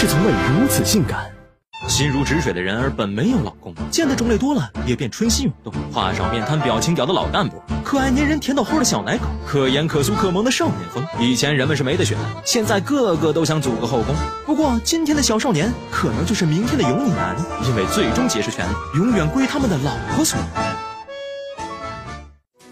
是从未如此性感。心如止水的人儿本没有老公，见的种类多了也便春心涌动。画上面瘫表情屌的老干部，可爱粘人甜到齁的小奶狗，可盐可酥可萌的少年风。以前人们是没得选，现在个个都想组个后宫。不过今天的小少年可能就是明天的油腻男，因为最终解释权永远归他们的老婆所有。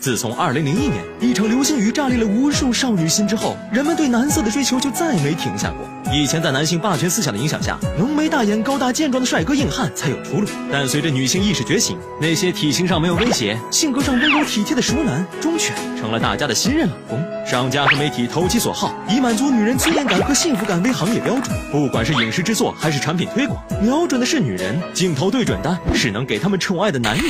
自从2001年一场流星雨炸裂了无数少女心之后，人们对男色的追求就再没停下过。以前在男性霸权思想的影响下，浓眉大眼、高大健壮的帅哥硬汉才有出路。但随着女性意识觉醒，那些体型上没有威胁、性格上温柔体贴的熟男忠犬成了大家的新任老公。商家和媒体投其所好，以满足女人尊严感和幸福感为行业标准。不管是影视制作还是产品推广，瞄准的是女人，镜头对准的是能给他们宠爱的男人。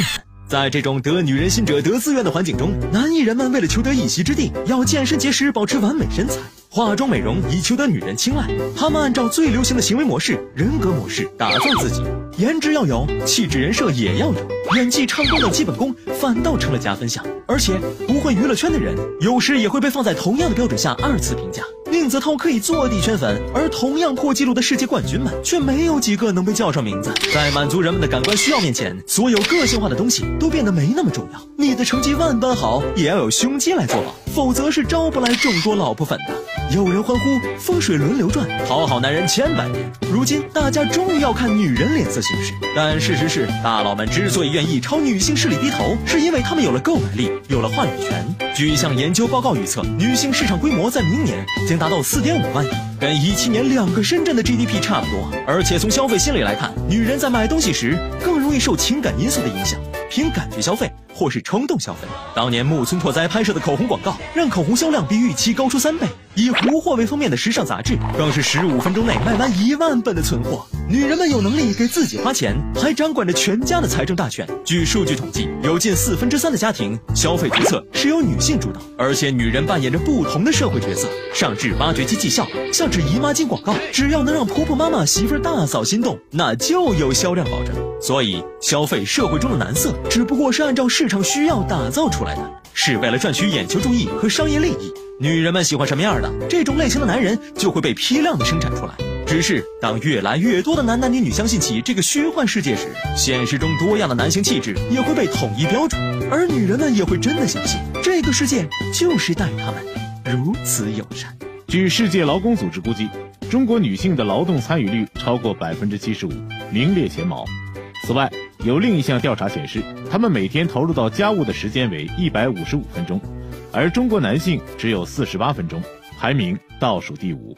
在这种得女人心者得自愿的环境中，男艺人们为了求得一席之地，要健身节食，保持完美身材，化妆美容，以求得女人青睐。他们按照最流行的行为模式、人格模式打造自己，颜值要有，气质人设也要有，演技、唱功等基本功反倒成了加分项。而且，不混娱乐圈的人，有时也会被放在同样的标准下二次评价。宁泽涛可以坐地圈粉，而同样破纪录的世界冠军们，却没有几个能被叫上名字。在满足人们的感官需要面前，所有个性化的东西都变得没那么重要。你的成绩万般好，也要有胸肌来做保，否则是招不来众多老婆粉的。有人欢呼风水轮流转，讨好男人千百年。如今大家终于要看女人脸色行事，但事实是，大佬们之所以愿意朝女性势力低头，是因为他们有了购买力，有了话语权。据一项研究报告预测，女性市场规模在明年将达到四点五万亿，跟一七年两个深圳的 GDP 差不多。而且从消费心理来看，女人在买东西时更容易受情感因素的影响，凭感觉消费。或是冲动消费。当年木村拓哉拍摄的口红广告，让口红销量比预期高出三倍。以胡货为封面的时尚杂志，更是十五分钟内卖完一万本的存货。女人们有能力给自己花钱，还掌管着全家的财政大权。据数据统计，有近四分之三的家庭消费决策是由女性主导，而且女人扮演着不同的社会角色，上至挖掘机绩效，下至姨妈巾广告，只要能让婆婆妈妈、媳妇大嫂心动，那就有销量保证。所以，消费社会中的男色，只不过是按照市场需要打造出来的，是为了赚取眼球注意和商业利益。女人们喜欢什么样的，这种类型的男人就会被批量的生产出来。只是当越来越多的男男女女相信起这个虚幻世界时，现实中多样的男性气质也会被统一标准，而女人们也会真的相信这个世界就是待他们如此友善。据世界劳工组织估计，中国女性的劳动参与率超过百分之七十五，名列前茅。此外，有另一项调查显示，他们每天投入到家务的时间为一百五十五分钟，而中国男性只有四十八分钟，排名倒数第五。